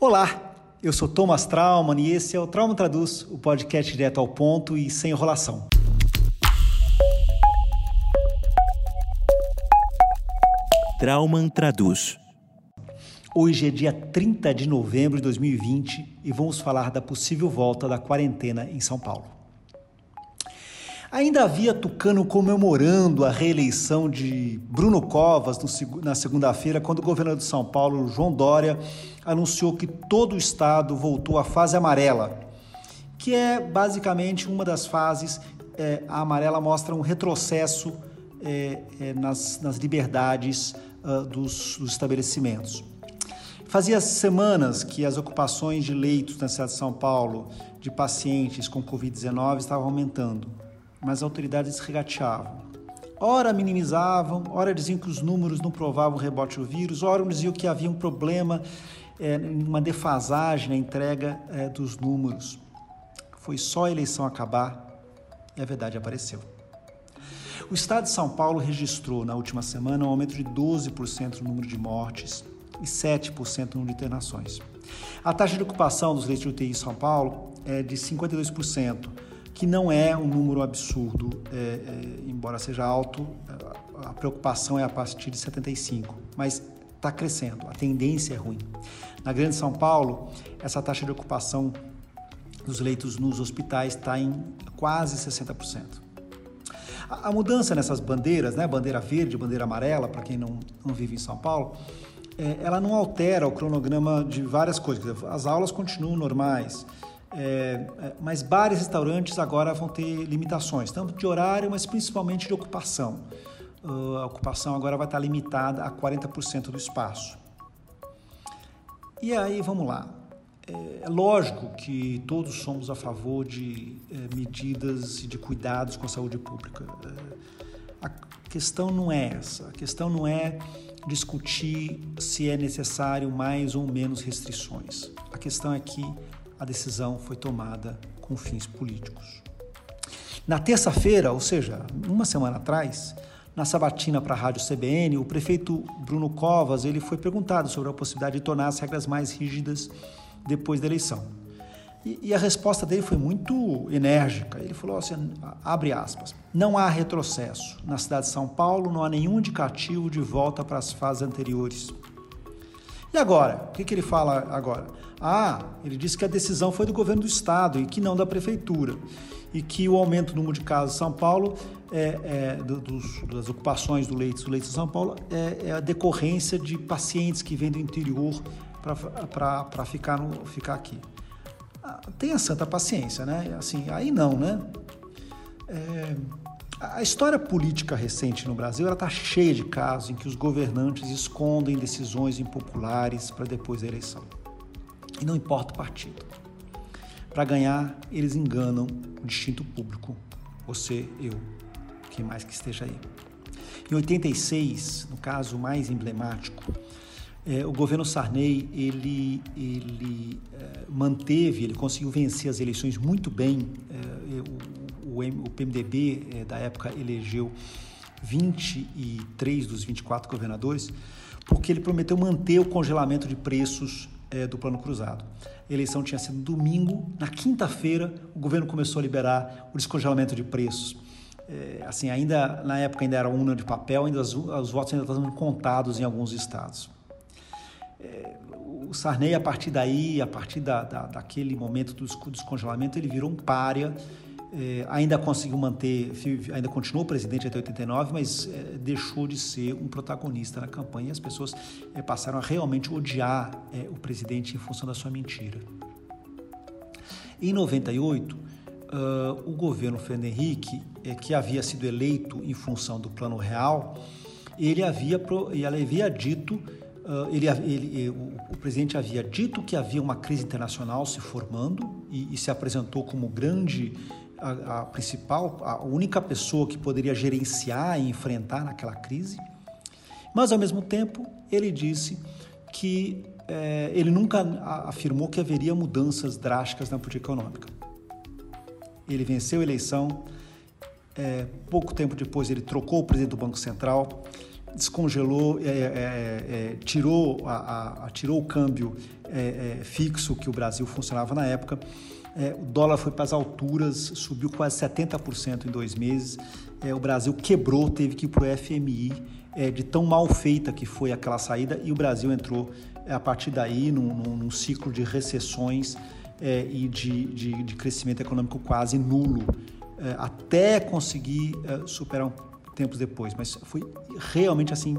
Olá, eu sou Thomas Trauman e esse é o Trauma Traduz, o podcast direto ao ponto e sem enrolação. Trauman Traduz. Hoje é dia 30 de novembro de 2020 e vamos falar da possível volta da quarentena em São Paulo. Ainda havia Tucano comemorando a reeleição de Bruno Covas no, na segunda-feira, quando o governador de São Paulo, João Dória, anunciou que todo o estado voltou à fase amarela, que é basicamente uma das fases. É, a amarela mostra um retrocesso é, é, nas, nas, liberdades uh, dos, dos estabelecimentos. Fazia semanas que as ocupações de leitos na cidade de São Paulo de pacientes com Covid-19 estavam aumentando, mas as autoridades regateavam. Ora minimizavam, ora diziam que os números não provavam o rebote do vírus, ora diziam que havia um problema, é, uma defasagem na entrega é, dos números. Foi só a eleição acabar e a verdade apareceu. O estado de São Paulo registrou na última semana um aumento de 12% no número de mortes e 7% no número de internações. A taxa de ocupação dos leitos de UTI em São Paulo é de 52%, que não é um número absurdo, é, é, embora seja alto, a preocupação é a partir de 75%, mas está crescendo, a tendência é ruim. Na Grande São Paulo, essa taxa de ocupação dos leitos nos hospitais está em quase 60%. A, a mudança nessas bandeiras, né, bandeira verde, bandeira amarela, para quem não, não vive em São Paulo, é, ela não altera o cronograma de várias coisas. As aulas continuam normais, é, é, mas bares e restaurantes agora vão ter limitações, tanto de horário, mas principalmente de ocupação. Uh, a ocupação agora vai estar limitada a 40% do espaço. E aí, vamos lá. É, é lógico que todos somos a favor de é, medidas e de cuidados com a saúde pública. É, a questão não é essa. A questão não é discutir se é necessário mais ou menos restrições. A questão é que a decisão foi tomada com fins políticos. Na terça-feira, ou seja, uma semana atrás, na sabatina para a Rádio CBN, o prefeito Bruno Covas ele foi perguntado sobre a possibilidade de tornar as regras mais rígidas depois da eleição. E, e a resposta dele foi muito enérgica. Ele falou assim, abre aspas, não há retrocesso. Na cidade de São Paulo não há nenhum indicativo de volta para as fases anteriores. E agora? O que, que ele fala agora? Ah, ele disse que a decisão foi do governo do estado e que não da prefeitura. E que o aumento do número de casos em São Paulo, é, é, dos, das ocupações do leito, do leito de São Paulo, é, é a decorrência de pacientes que vêm do interior para ficar, ficar aqui. Ah, tenha santa paciência, né? Assim, aí não, né? É, a história política recente no Brasil está cheia de casos em que os governantes escondem decisões impopulares para depois da eleição. E não importa o partido. Para ganhar, eles enganam o distinto público. Você, eu, quem mais que esteja aí. Em 86, no caso mais emblemático, é, o governo Sarney ele, ele é, manteve, ele conseguiu vencer as eleições muito bem. É, o, o, PMDB é, da época elegeu 23 dos 24 governadores, porque ele prometeu manter o congelamento de preços é, do Plano Cruzado. A eleição tinha sido domingo, na quinta-feira o governo começou a liberar o descongelamento de preços. É, assim, ainda na época ainda era urna de papel, ainda os, os votos ainda estavam contados em alguns estados. É, o Sarney, a partir daí, a partir da, da, daquele momento do descongelamento, ele virou um párea. É, ainda conseguiu manter, ainda continuou presidente até 89, mas é, deixou de ser um protagonista na campanha e as pessoas é, passaram a realmente odiar o presidente em função da sua mentira. Em 98, uh, o governo Fernando Henrique, que havia sido eleito em função do Plano Real, ele havia, ele havia dito Uh, ele, ele, o, o, presidente havia dito que havia uma crise internacional se formando e, e se apresentou como grande, a, a, principal, a única pessoa que poderia gerenciar e enfrentar naquela crise. Mas, ao mesmo tempo, ele disse que eh, ele nunca afirmou que haveria mudanças drásticas na política econômica. Ele venceu a eleição, eh, pouco tempo depois ele trocou o presidente do Banco Central, descongelou, é, é, é, tirou, a, a, tirou o câmbio fixo que o Brasil funcionava na época. o dólar foi para as alturas, subiu quase 70% em dois meses. o Brasil quebrou, teve que ir para o FMI, de tão mal feita que foi aquela saída, e o Brasil entrou a partir daí num, num ciclo de recessões e de, de, de, crescimento econômico quase nulo, até conseguir superar um tempos depois, mas foi realmente assim,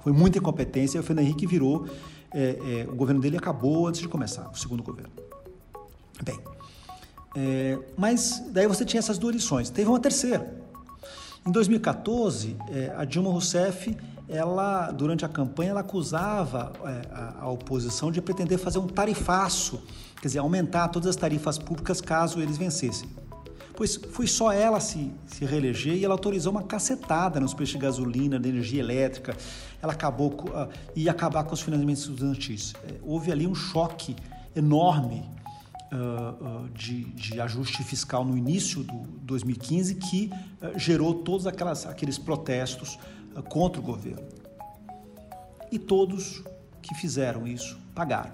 foi muita incompetência. E o Fernando Henrique virou, é, é, o governo dele acabou antes de começar, o segundo governo. Bem, é, mas daí você tinha essas duas lições. Teve uma terceira. Em 2014, é, a Dilma Rousseff, ela, durante a campanha, ela acusava é, a, a oposição de pretender fazer um tarifaço, quer dizer, aumentar todas as tarifas públicas caso eles vencessem pois foi só ela se, se reeleger e ela autorizou uma cacetada nos preços de gasolina, de energia elétrica, ela acabou com, uh, ia acabar com os financiamentos estudantis. É, houve ali um choque enorme uh, uh, de, de, ajuste fiscal no início do 2015 que gerou todos aquelas, aqueles protestos contra o governo. E todos que fizeram isso pagaram.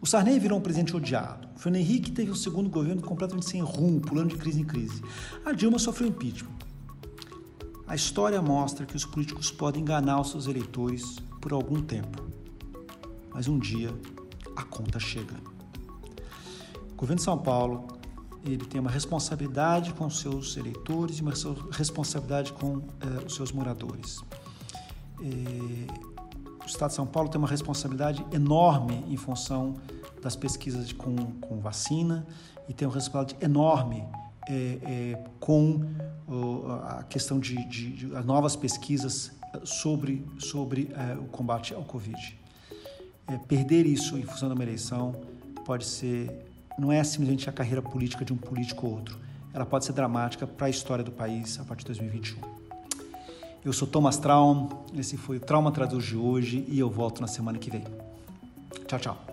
O Sarney virou um presidente odiado. Fernando Henrique teve um segundo governo completamente sem rumo, pulando de crise em crise. A Dilma sofreu impeachment. A história mostra que os políticos podem enganar os seus eleitores por algum tempo. Mas um dia a conta chega. O governo de São Paulo ele tem uma responsabilidade com os seus eleitores e uma responsabilidade com eh, os seus moradores. Eh, o Estado de São Paulo tem uma responsabilidade enorme em função das pesquisas com, com vacina e tem uma responsabilidade enorme é, é, com a questão de, de, de, novas pesquisas sobre, sobre é, o combate ao Covid. É, perder isso em função de uma eleição pode ser, não é simplesmente a carreira política de um político ou outro, ela pode ser dramática para a história do país a partir de 2021. Eu sou Thomas Traum, esse foi o Trauma Traduz de hoje e eu volto na semana que vem. Tchau, tchau.